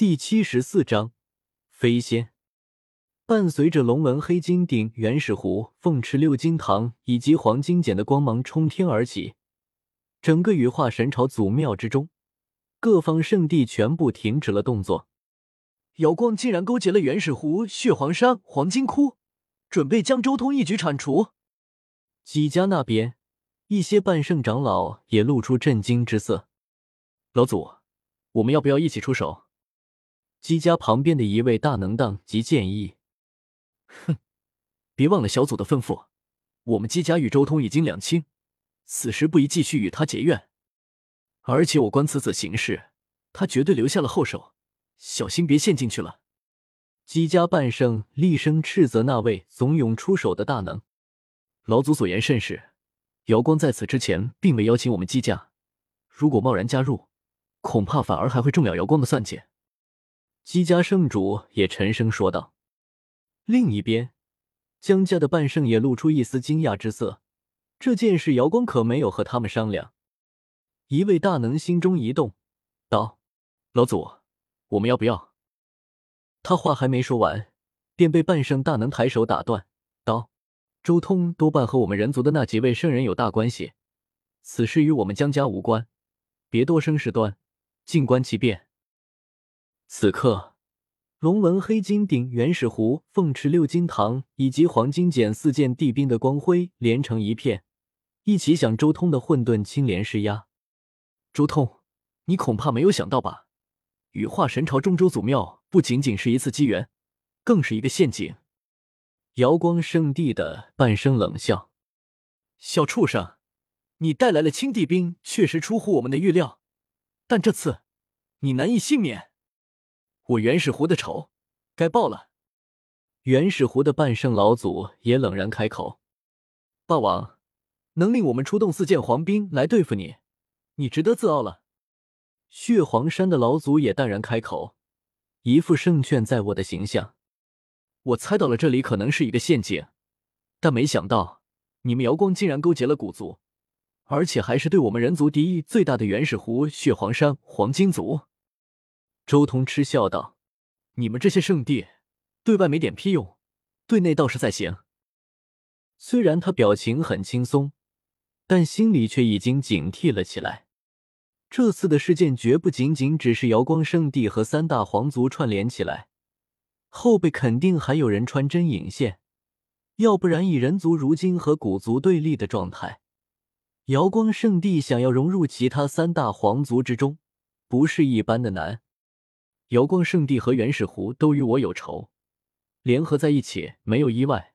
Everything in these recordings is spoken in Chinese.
第七十四章飞仙。伴随着龙纹黑金鼎、原始壶、凤池六金堂以及黄金简的光芒冲天而起，整个羽化神朝祖庙之中，各方圣地全部停止了动作。瑶光竟然勾结了原始湖、血皇山、黄金窟，准备将周通一举铲除。几家那边，一些半圣长老也露出震惊之色。老祖，我们要不要一起出手？姬家旁边的一位大能当即建议：“哼，别忘了小祖的吩咐，我们姬家与周通已经两清，此时不宜继续与他结怨。而且我观此子行事，他绝对留下了后手，小心别陷进去了。”姬家半圣厉声斥责那位怂恿出手的大能：“老祖所言甚是，瑶光在此之前并未邀请我们姬家，如果贸然加入，恐怕反而还会中了瑶光的算计。”姬家圣主也沉声说道。另一边，江家的半圣也露出一丝惊讶之色。这件事，瑶光可没有和他们商量。一位大能心中一动，道：“老祖，我们要不要？”他话还没说完，便被半圣大能抬手打断，道：“周通多半和我们人族的那几位圣人有大关系，此事与我们江家无关，别多生事端，静观其变。”此刻，龙纹黑金鼎、原始壶、凤池六金堂以及黄金简四件地兵的光辉连成一片，一起向周通的混沌青莲施压。周通，你恐怕没有想到吧？羽化神朝中州祖庙不仅仅是一次机缘，更是一个陷阱。瑶光圣地的半声冷笑：“小畜生，你带来了青帝兵，确实出乎我们的预料，但这次你难以幸免。”我原始湖的仇该报了。原始湖的半圣老祖也冷然开口：“霸王，能令我们出动四件黄兵来对付你，你值得自傲了。”血皇山的老祖也淡然开口，一副胜券在握的形象：“我猜到了这里可能是一个陷阱，但没想到你们瑶光竟然勾结了古族，而且还是对我们人族敌意最大的原始湖、血皇山、黄金族。”周通嗤笑道：“你们这些圣地，对外没点屁用，对内倒是在行。”虽然他表情很轻松，但心里却已经警惕了起来。这次的事件绝不仅仅只是瑶光圣地和三大皇族串联起来，后背肯定还有人穿针引线。要不然，以人族如今和古族对立的状态，瑶光圣地想要融入其他三大皇族之中，不是一般的难。瑶光圣地和原始湖都与我有仇，联合在一起没有意外。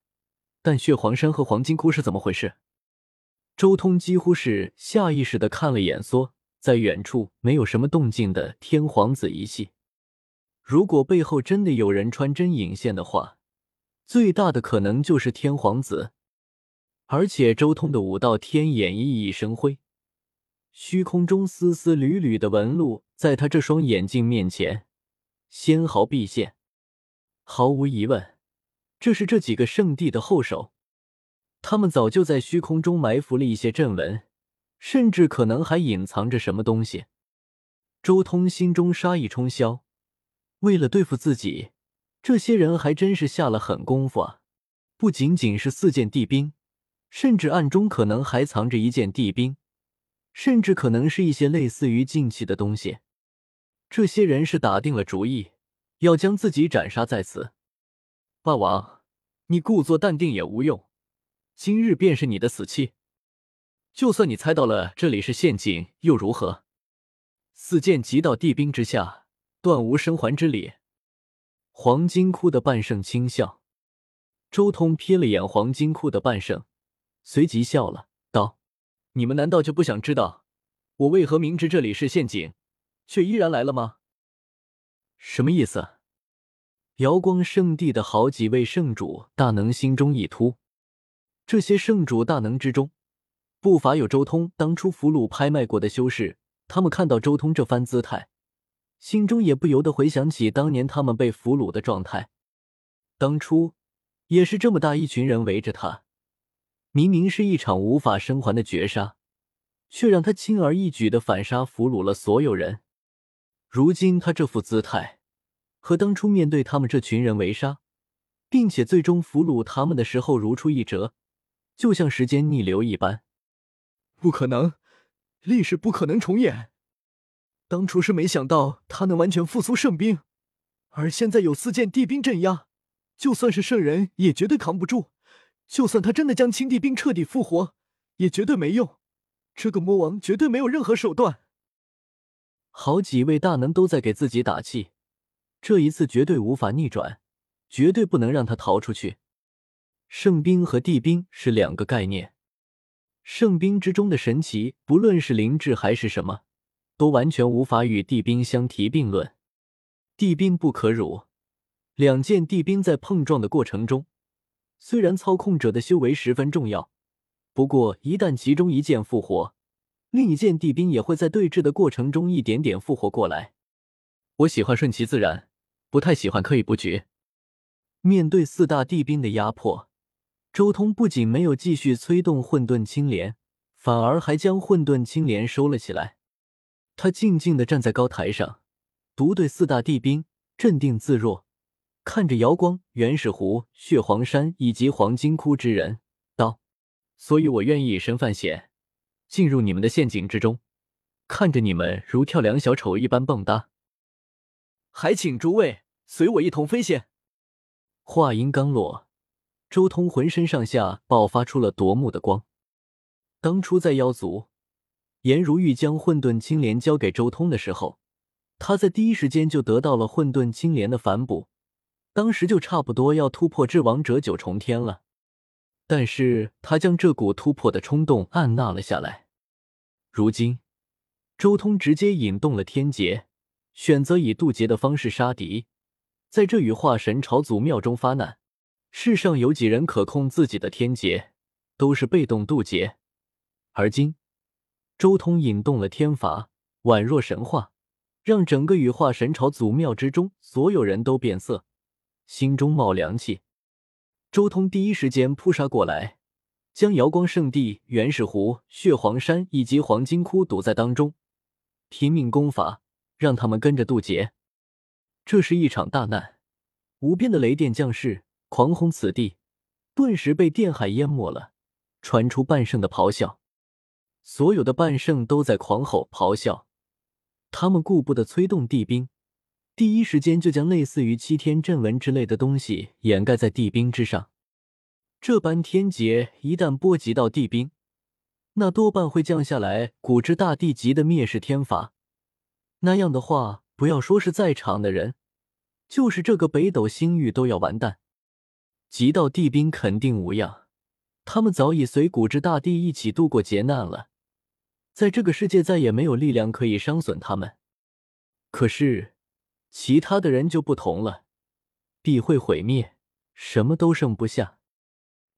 但血皇山和黄金窟是怎么回事？周通几乎是下意识的看了眼缩在远处没有什么动静的天皇子一系。如果背后真的有人穿针引线的话，最大的可能就是天皇子。而且周通的五道天眼熠熠生辉，虚空中丝丝缕缕的纹路在他这双眼睛面前。纤毫毕现，毫无疑问，这是这几个圣地的后手。他们早就在虚空中埋伏了一些阵纹，甚至可能还隐藏着什么东西。周通心中杀意冲霄，为了对付自己，这些人还真是下了狠功夫啊！不仅仅是四件地兵，甚至暗中可能还藏着一件地兵，甚至可能是一些类似于禁器的东西。这些人是打定了主意，要将自己斩杀在此。霸王，你故作淡定也无用，今日便是你的死期。就算你猜到了这里是陷阱，又如何？四剑击到地兵之下，断无生还之理。黄金窟的半圣轻笑，周通瞥了眼黄金窟的半圣，随即笑了，道：“你们难道就不想知道我为何明知这里是陷阱？”却依然来了吗？什么意思？瑶光圣地的好几位圣主大能心中一突。这些圣主大能之中，不乏有周通当初俘虏拍卖过的修士。他们看到周通这番姿态，心中也不由得回想起当年他们被俘虏的状态。当初也是这么大一群人围着他，明明是一场无法生还的绝杀，却让他轻而易举的反杀俘虏了所有人。如今他这副姿态，和当初面对他们这群人围杀，并且最终俘虏他们的时候如出一辙，就像时间逆流一般。不可能，历史不可能重演。当初是没想到他能完全复苏圣兵，而现在有四件地兵镇压，就算是圣人也绝对扛不住。就算他真的将青帝兵彻底复活，也绝对没用。这个魔王绝对没有任何手段。好几位大能都在给自己打气，这一次绝对无法逆转，绝对不能让他逃出去。圣兵和地兵是两个概念，圣兵之中的神奇，不论是灵智还是什么。都完全无法与地兵相提并论，地兵不可辱。两件地兵在碰撞的过程中，虽然操控者的修为十分重要，不过一旦其中一件复活，另一件地兵也会在对峙的过程中一点点复活过来。我喜欢顺其自然，不太喜欢刻意布局。面对四大地兵的压迫，周通不仅没有继续催动混沌青莲，反而还将混沌青莲收了起来。他静静的站在高台上，独对四大地兵，镇定自若，看着瑶光、原始湖、血皇山以及黄金窟之人，道：“所以我愿意以身犯险，进入你们的陷阱之中，看着你们如跳梁小丑一般蹦跶。还请诸位随我一同飞仙。”话音刚落，周通浑身上下爆发出了夺目的光。当初在妖族。颜如玉将混沌青莲交给周通的时候，他在第一时间就得到了混沌青莲的反哺，当时就差不多要突破至王者九重天了。但是他将这股突破的冲动按捺了下来。如今，周通直接引动了天劫，选择以渡劫的方式杀敌，在这羽化神朝祖庙中发难。世上有几人可控自己的天劫，都是被动渡劫，而今。周通引动了天罚，宛若神话，让整个羽化神朝祖庙之中所有人都变色，心中冒凉气。周通第一时间扑杀过来，将瑶光圣地、原始湖、血皇山以及黄金窟堵在当中，拼命攻伐，让他们跟着渡劫。这是一场大难，无边的雷电降世，狂轰此地，顿时被电海淹没了，传出半圣的咆哮。所有的半圣都在狂吼咆哮，他们顾不得催动地兵，第一时间就将类似于七天阵纹之类的东西掩盖在地兵之上。这般天劫一旦波及到地兵，那多半会降下来古之大帝级的灭世天罚。那样的话，不要说是在场的人，就是这个北斗星域都要完蛋。极道地兵肯定无恙，他们早已随古之大帝一起度过劫难了。在这个世界再也没有力量可以伤损他们，可是其他的人就不同了，必会毁灭，什么都剩不下。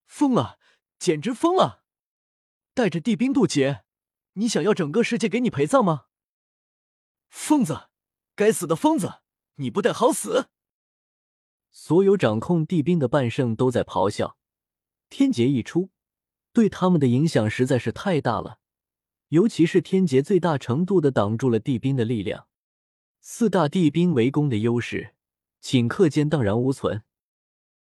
疯了，简直疯了！带着地兵渡劫，你想要整个世界给你陪葬吗？疯子，该死的疯子，你不得好死！所有掌控地兵的半圣都在咆哮，天劫一出，对他们的影响实在是太大了。尤其是天劫最大程度的挡住了地兵的力量，四大帝兵围攻的优势顷刻间荡然无存。